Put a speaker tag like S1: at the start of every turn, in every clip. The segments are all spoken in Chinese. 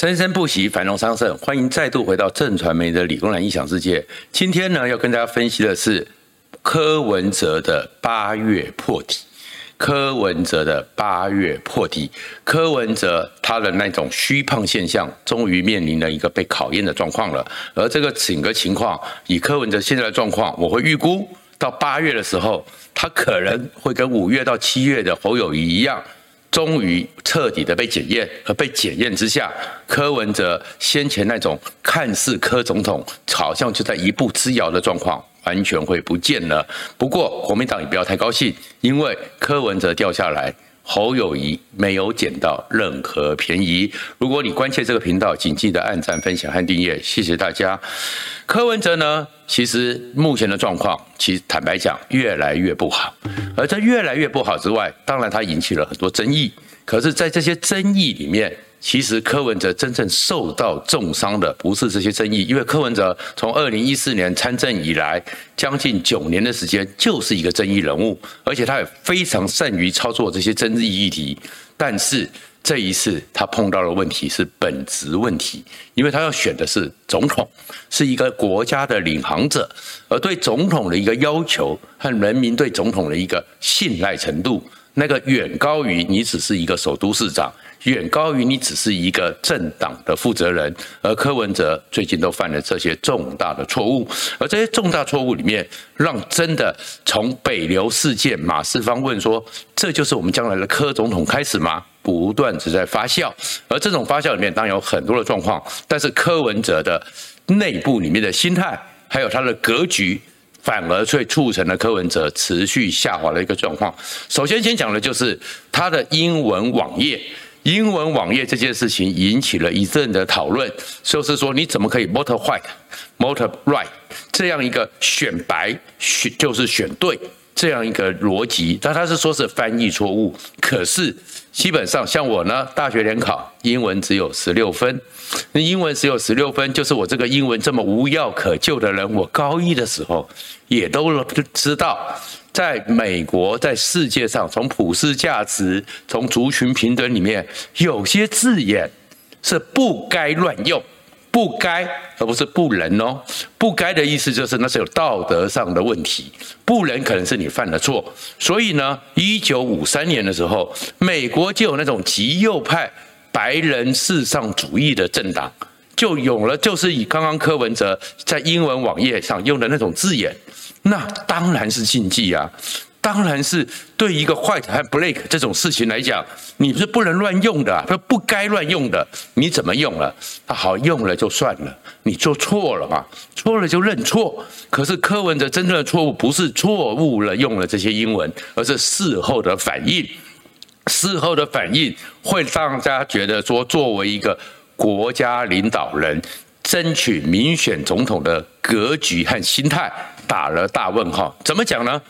S1: 生生不息，繁荣昌盛。欢迎再度回到正传媒的理工男异想世界。今天呢，要跟大家分析的是柯文哲的八月破题。柯文哲的八月破题，柯文哲他的那种虚胖现象，终于面临了一个被考验的状况了。而这个整个情况，以柯文哲现在的状况，我会预估到八月的时候，他可能会跟五月到七月的侯友宜一样，终于彻底的被检验。而被检验之下，柯文哲先前那种看似柯总统好像就在一步之遥的状况。完全会不见了。不过国民党也不要太高兴，因为柯文哲掉下来，侯友谊没有捡到任何便宜。如果你关切这个频道，请记得按赞、分享和订阅，谢谢大家。柯文哲呢，其实目前的状况，其实坦白讲，越来越不好。而在越来越不好之外，当然他引起了很多争议。可是，在这些争议里面，其实柯文哲真正受到重伤的不是这些争议，因为柯文哲从二零一四年参政以来，将近九年的时间就是一个争议人物，而且他也非常善于操作这些争议议题。但是这一次他碰到的问题是本质问题，因为他要选的是总统，是一个国家的领航者，而对总统的一个要求和人民对总统的一个信赖程度，那个远高于你只是一个首都市长。远高于你只是一个政党的负责人，而柯文哲最近都犯了这些重大的错误，而这些重大错误里面，让真的从北流事件马世芳问说，这就是我们将来的柯总统开始吗？不断只在发酵，而这种发酵里面当然有很多的状况，但是柯文哲的内部里面的心态，还有他的格局，反而却促成了柯文哲持续下滑的一个状况。首先先讲的就是他的英文网页。英文网页这件事情引起了一阵的讨论，就是说你怎么可以 motor white motor right 这样一个选白选就是选对这样一个逻辑，但他是说是翻译错误，可是基本上像我呢，大学联考英文只有十六分，那英文只有十六分，就是我这个英文这么无药可救的人，我高一的时候也都知道。在美国，在世界上，从普世价值、从族群平等里面，有些字眼是不该乱用，不该，而不是不能哦。不该的意思就是那是有道德上的问题，不能可能是你犯了错。所以呢，一九五三年的时候，美国就有那种极右派白人至上主义的政党，就有了，就是以刚刚柯文哲在英文网页上用的那种字眼。那当然是禁忌啊！当然是对一个 white 和 black 这种事情来讲，你是不能乱用的，不不该乱用的。你怎么用了？他好用了就算了，你做错了嘛，错了就认错。可是柯文哲真正的错误不是错误了用了这些英文，而是事后的反应。事后的反应会让大家觉得说，作为一个国家领导人，争取民选总统的格局和心态。打了大问号，怎么讲呢？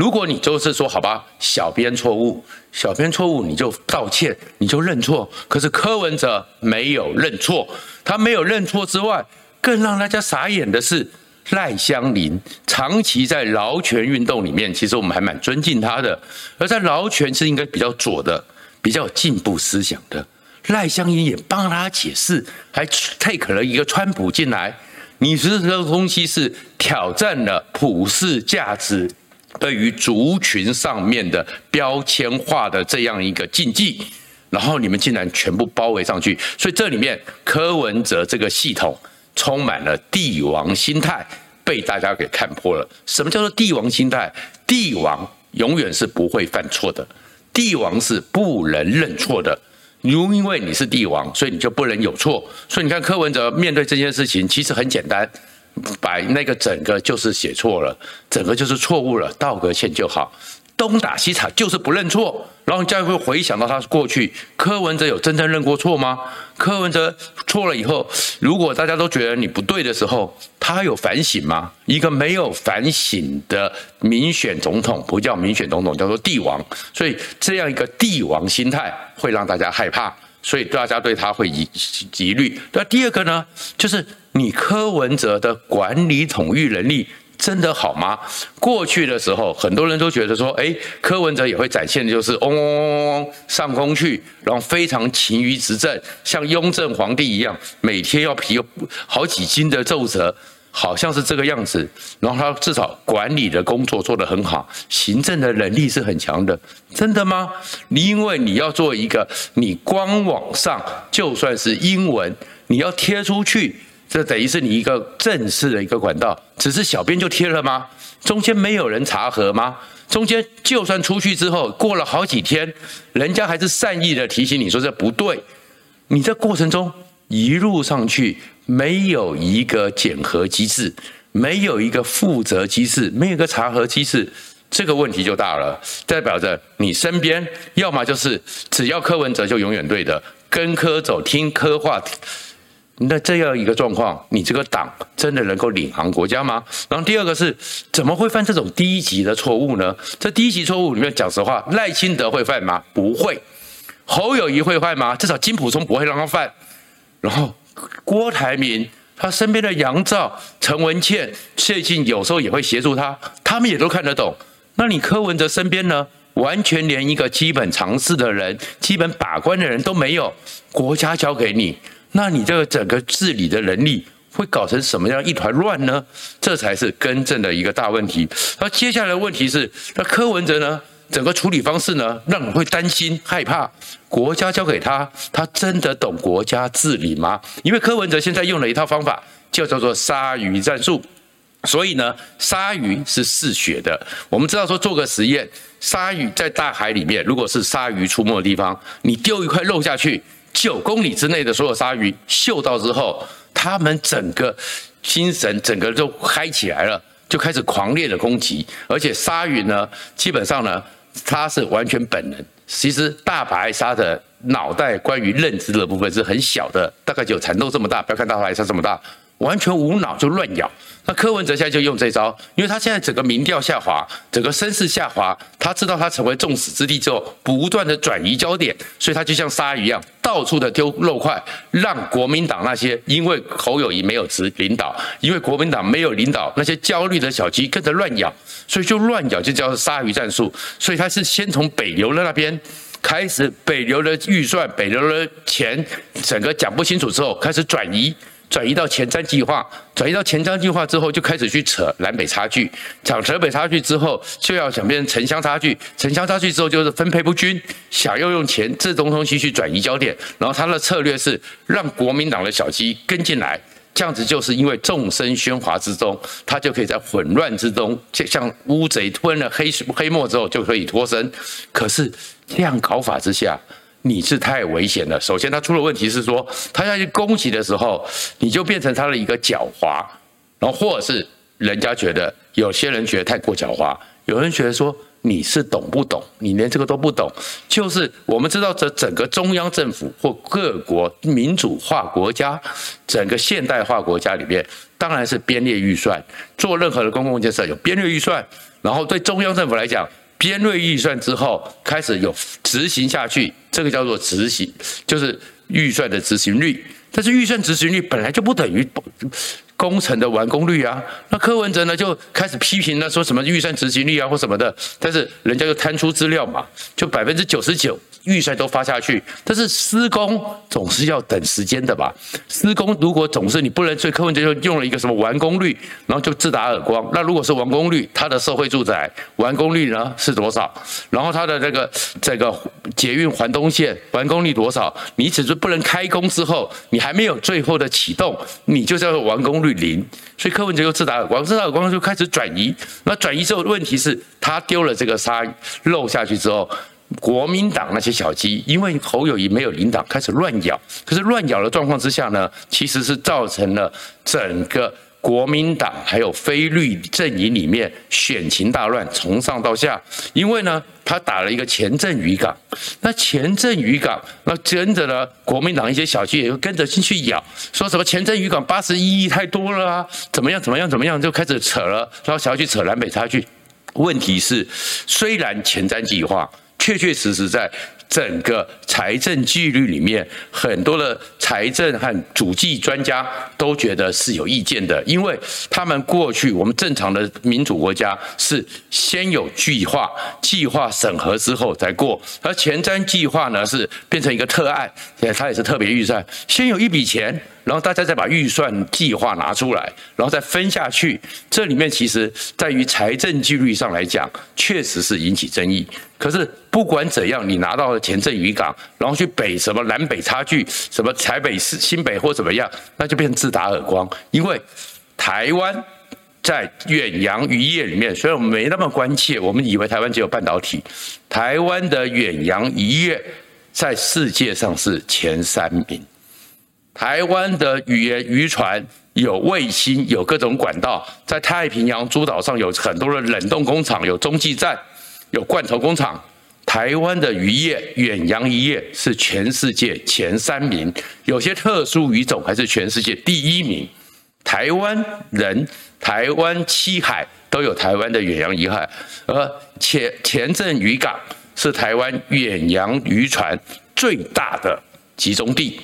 S1: 如果你就是说好吧，小编错误，小编错误，你就道歉，你就认错。可是柯文哲没有认错，他没有认错之外，更让大家傻眼的是赖香林长期在劳权运动里面，其实我们还蛮尊敬他的。而在劳权是应该比较左的，比较有进步思想的，赖香伶也帮他解释，还 take 了一个川普进来。你说这个东西是挑战了普世价值对于族群上面的标签化的这样一个禁忌，然后你们竟然全部包围上去，所以这里面柯文哲这个系统充满了帝王心态，被大家给看破了。什么叫做帝王心态？帝王永远是不会犯错的，帝王是不能认错的。如因为你是帝王，所以你就不能有错。所以你看柯文哲面对这件事情，其实很简单，把那个整个就是写错了，整个就是错误了，道个歉就好。东打西踩就是不认错，然后再会回想到他过去，柯文哲有真正认过错吗？柯文哲错了以后，如果大家都觉得你不对的时候，他有反省吗？一个没有反省的民选总统，不叫民选总统，叫做帝王。所以这样一个帝王心态会让大家害怕，所以大家对他会疑疑虑。那第二个呢，就是你柯文哲的管理统御能力。真的好吗？过去的时候，很多人都觉得说，哎，柯文哲也会展现的就是嗡嗡嗡嗡上空去，然后非常勤于执政，像雍正皇帝一样，每天要批好几斤的奏折，好像是这个样子。然后他至少管理的工作做得很好，行政的能力是很强的，真的吗？你因为你要做一个，你官网上就算是英文，你要贴出去。这等于是你一个正式的一个管道，只是小编就贴了吗？中间没有人查核吗？中间就算出去之后，过了好几天，人家还是善意的提醒你说这不对。你这过程中一路上去没有一个检核机制，没有一个负责机制，没有一个查核机制，这个问题就大了。代表着你身边要么就是只要柯文哲就永远对的，跟柯走，听柯话。那这样一个状况，你这个党真的能够领航国家吗？然后第二个是，怎么会犯这种低级的错误呢？这低级错误里面讲实话，赖清德会犯吗？不会。侯友谊会犯吗？至少金溥聪不会让他犯。然后郭台铭他身边的杨照、陈文茜最近有时候也会协助他，他们也都看得懂。那你柯文哲身边呢？完全连一个基本常识的人、基本把关的人都没有，国家交给你。那你这个整个治理的能力会搞成什么样一团乱呢？这才是根正的一个大问题。那接下来的问题是，那柯文哲呢？整个处理方式呢，让你会担心害怕。国家交给他，他真的懂国家治理吗？因为柯文哲现在用了一套方法，就叫做鲨鱼战术。所以呢，鲨鱼是嗜血的。我们知道说做个实验，鲨鱼在大海里面，如果是鲨鱼出没的地方，你丢一块肉下去。九公里之内的所有鲨鱼嗅到之后，它们整个精神整个就嗨起来了，就开始狂烈的攻击。而且鲨鱼呢，基本上呢，它是完全本能。其实大白鲨的脑袋关于认知的部分是很小的，大概只有蚕豆这么大，不要看大白鲨这么大。完全无脑就乱咬，那柯文哲现在就用这招，因为他现在整个民调下滑，整个声势下滑，他知道他成为众矢之的之后，不断的转移焦点，所以他就像鲨鱼一样，到处的丢肉块，让国民党那些因为侯友谊没有指领导，因为国民党没有领导，那些焦虑的小鸡跟着乱咬，所以就乱咬就叫做鲨鱼战术，所以他是先从北流的那边开始，北流的预算、北流的钱，整个讲不清楚之后，开始转移。转移到前瞻计划，转移到前瞻计划之后，就开始去扯南北差距，讲扯北差距之后，就要想变成城乡差距，城乡差距之后就是分配不均，想要用钱这种东西去转移焦点，然后他的策略是让国民党的小鸡跟进来，这样子就是因为众声喧哗之中，他就可以在混乱之中，就像乌贼吞了黑黑墨之后就可以脱身，可是这样搞法之下。你是太危险了。首先，他出了问题是说，他要去攻击的时候，你就变成他的一个狡猾，然后或者是人家觉得有些人觉得太过狡猾，有人觉得说你是懂不懂，你连这个都不懂。就是我们知道，这整个中央政府或各国民主化国家，整个现代化国家里面，当然是编列预算，做任何的公共建设有编列预算，然后对中央政府来讲。编列预算之后，开始有执行下去，这个叫做执行，就是预算的执行率。但是预算执行率本来就不等于工程的完工率啊。那柯文哲呢就开始批评了，说什么预算执行率啊或什么的。但是人家就摊出资料嘛，就百分之九十九。预算都发下去，但是施工总是要等时间的吧？施工如果总是你不能，所以柯文哲就用了一个什么完工率，然后就自打耳光。那如果是完工率，它的社会住宅完工率呢是多少？然后它的这个这个捷运环东线完工率多少？你只是不能开工之后，你还没有最后的启动，你就叫做完工率零。所以柯文哲又自打耳光，自打耳光就开始转移。那转移之后问题是，他丢了这个沙漏下去之后。国民党那些小鸡，因为侯友谊没有领导，开始乱咬。可是乱咬的状况之下呢，其实是造成了整个国民党还有非绿阵营里面选情大乱，从上到下。因为呢，他打了一个前镇渔港，那前镇渔港，那跟着呢，国民党一些小鸡也会跟着进去咬，说什么前镇渔港八十一亿太多了啊，怎么样怎么样怎么样，就开始扯了，然后想要去扯南北差距。问题是，虽然前瞻计划。确确实实在整个财政纪律里面，很多的财政和主计专家都觉得是有意见的，因为他们过去我们正常的民主国家是先有计划，计划审核之后再过，而前瞻计划呢是变成一个特案，它也是特别预算，先有一笔钱。然后大家再把预算计划拿出来，然后再分下去。这里面其实在于财政纪律上来讲，确实是引起争议。可是不管怎样，你拿到了前镇渔港，然后去北什么南北差距，什么台北市新北或怎么样，那就变成自打耳光。因为台湾在远洋渔业里面，虽然我们没那么关切，我们以为台湾只有半导体，台湾的远洋渔业在世界上是前三名。台湾的渔业渔船有卫星，有各种管道，在太平洋诸岛上有很多的冷冻工厂，有中继站，有罐头工厂。台湾的渔业远洋渔业是全世界前三名，有些特殊鱼种还是全世界第一名。台湾人、台湾七海都有台湾的远洋渔海，而前前镇渔港是台湾远洋渔船最大的集中地。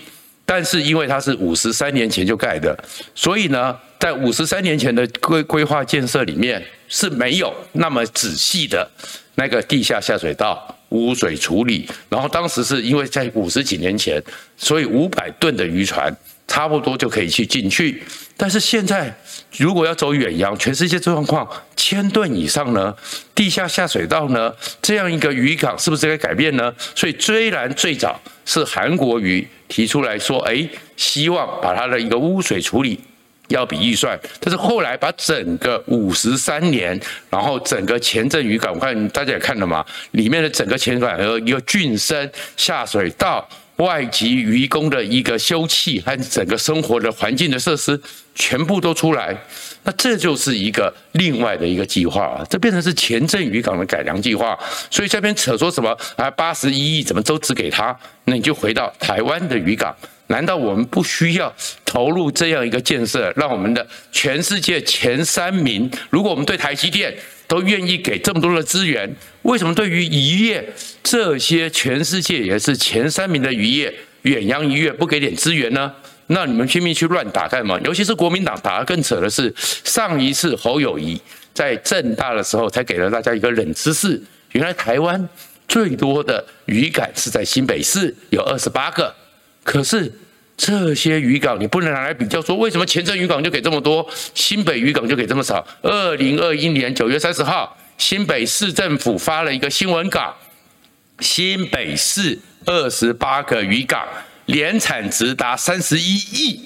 S1: 但是因为它是五十三年前就盖的，所以呢，在五十三年前的规规划建设里面是没有那么仔细的那个地下下水道污水处理。然后当时是因为在五十几年前，所以五百吨的渔船差不多就可以去进去。但是现在如果要走远洋，全世界状况千吨以上呢，地下下水道呢，这样一个渔港是不是该改变呢？所以虽然最早是韩国瑜。提出来说，哎，希望把它的一个污水处理要比预算，但是后来把整个五十三年，然后整个前镇渔港，我看大家也看了嘛，里面的整个前港和一个浚深下水道、外籍渔工的一个休憩和整个生活的环境的设施，全部都出来，那这就是一个另外的一个计划，这变成是前镇渔港的改良计划，所以这边扯说什么啊八十一亿怎么都只给他，那你就回到台湾的渔港。难道我们不需要投入这样一个建设，让我们的全世界前三名？如果我们对台积电都愿意给这么多的资源，为什么对于渔业这些全世界也是前三名的渔业远洋渔业不给点资源呢？那你们拼命去乱打干嘛？尤其是国民党打得更扯的是，上一次侯友谊在政大的时候才给了大家一个冷知识：原来台湾最多的渔港是在新北市，有二十八个。可是这些渔港你不能拿来比较，说为什么前镇渔港就给这么多，新北渔港就给这么少？二零二一年九月三十号，新北市政府发了一个新闻稿，新北市二十八个渔港年产值达三十一亿，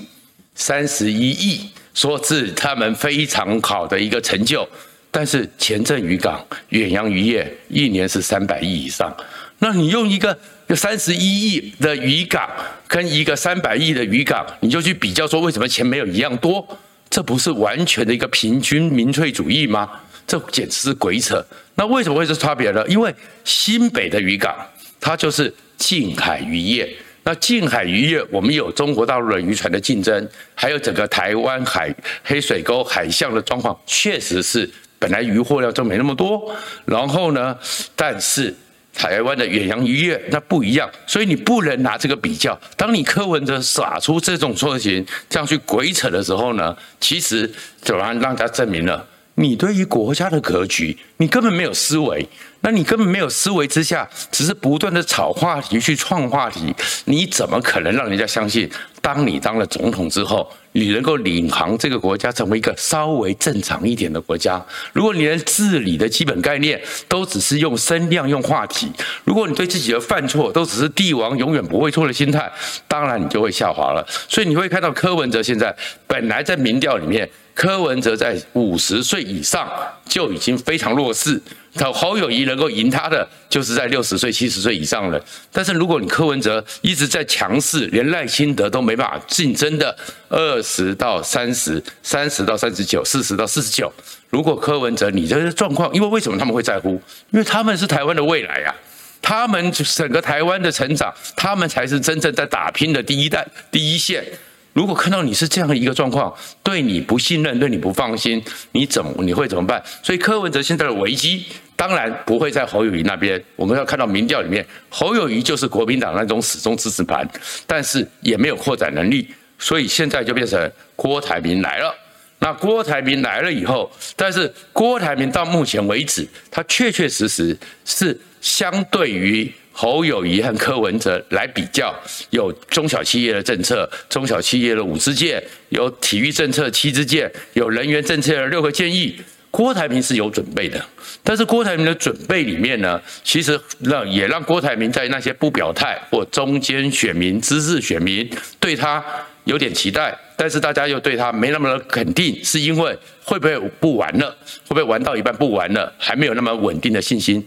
S1: 三十一亿，说是他们非常好的一个成就。但是前镇渔港远洋渔业一年是三百亿以上，那你用一个。就三十一亿的渔港跟一个三百亿的渔港，你就去比较说为什么钱没有一样多？这不是完全的一个平均民粹主义吗？这简直是鬼扯！那为什么会是差别呢？因为新北的渔港它就是近海渔业，那近海渔业我们有中国大陆的渔船的竞争，还有整个台湾海黑水沟海象的状况，确实是本来渔获量就没那么多，然后呢，但是。台湾的远洋渔业那不一样，所以你不能拿这个比较。当你柯文哲耍出这种错型，这样去鬼扯的时候呢，其实就让让大家证明了你对于国家的格局，你根本没有思维。那你根本没有思维之下，只是不断的炒话题去创话题，你怎么可能让人家相信？当你当了总统之后，你能够领航这个国家成为一个稍微正常一点的国家？如果你连治理的基本概念都只是用声量、用话题，如果你对自己的犯错都只是帝王永远不会错的心态，当然你就会下滑了。所以你会看到柯文哲现在本来在民调里面，柯文哲在五十岁以上就已经非常弱势。他侯友宜能够赢他的，就是在六十岁、七十岁以上了。但是如果你柯文哲一直在强势，连赖清德都没办法竞争的二十到三十、三十到三十九、四十到四十九，如果柯文哲你这个状况，因为为什么他们会在乎？因为他们是台湾的未来啊，他们整个台湾的成长，他们才是真正在打拼的第一代、第一线。如果看到你是这样的一个状况，对你不信任，对你不放心，你怎么你会怎么办？所以柯文哲现在的危机，当然不会在侯友宜那边。我们要看到民调里面，侯友宜就是国民党那种死忠支持盘，但是也没有扩展能力，所以现在就变成郭台铭来了。那郭台铭来了以后，但是郭台铭到目前为止，他确确实实是相对于。侯友宜和柯文哲来比较，有中小企业的政策，中小企业的五支箭，有体育政策七支箭，有人员政策的六个建议。郭台铭是有准备的，但是郭台铭的准备里面呢，其实让也让郭台铭在那些不表态或中间选民、知识选民对他有点期待，但是大家又对他没那么的肯定，是因为会不会不玩了？会不会玩到一半不玩了？还没有那么稳定的信心。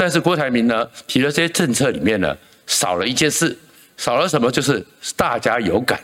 S1: 但是郭台铭呢，提的这些政策里面呢，少了一件事，少了什么？就是大家有感，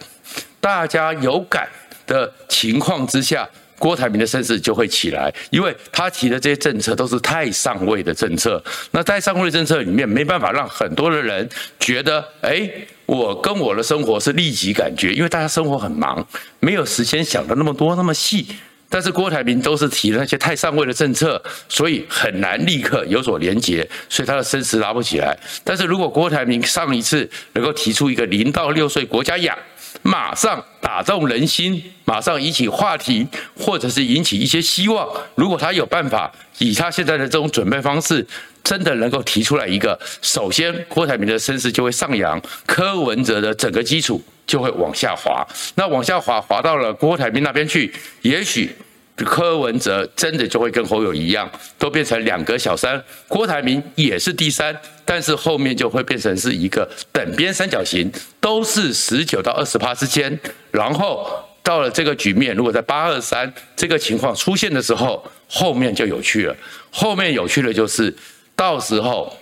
S1: 大家有感的情况之下，郭台铭的声势就会起来，因为他提的这些政策都是太上位的政策。那在上位政策里面，没办法让很多的人觉得，哎，我跟我的生活是立即感觉，因为大家生活很忙，没有时间想的那么多那么细。但是郭台铭都是提那些太上位的政策，所以很难立刻有所连结，所以他的声势拉不起来。但是如果郭台铭上一次能够提出一个零到六岁国家养，马上打动人心，马上引起话题，或者是引起一些希望，如果他有办法，以他现在的这种准备方式，真的能够提出来一个，首先郭台铭的声势就会上扬，柯文哲的整个基础就会往下滑，那往下滑滑到了郭台铭那边去，也许。柯文哲真的就会跟侯友一样，都变成两个小三，郭台铭也是第三，但是后面就会变成是一个等边三角形，都是十九到二十趴之间。然后到了这个局面，如果在八二三这个情况出现的时候，后面就有趣了。后面有趣的就是，到时候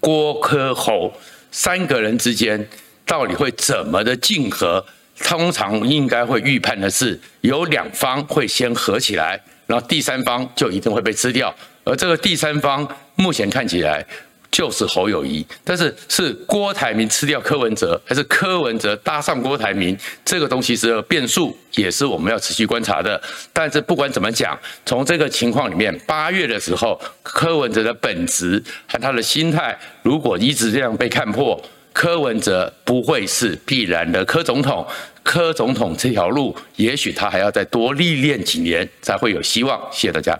S1: 郭柯侯三个人之间到底会怎么的竞合？通常应该会预判的是，有两方会先合起来，然后第三方就一定会被吃掉。而这个第三方目前看起来就是侯友宜，但是是郭台铭吃掉柯文哲，还是柯文哲搭上郭台铭？这个东西是变数，也是我们要持续观察的。但是不管怎么讲，从这个情况里面，八月的时候，柯文哲的本质和他的心态，如果一直这样被看破。柯文哲不会是必然的柯总统，柯总统这条路，也许他还要再多历练几年，才会有希望。谢谢大家。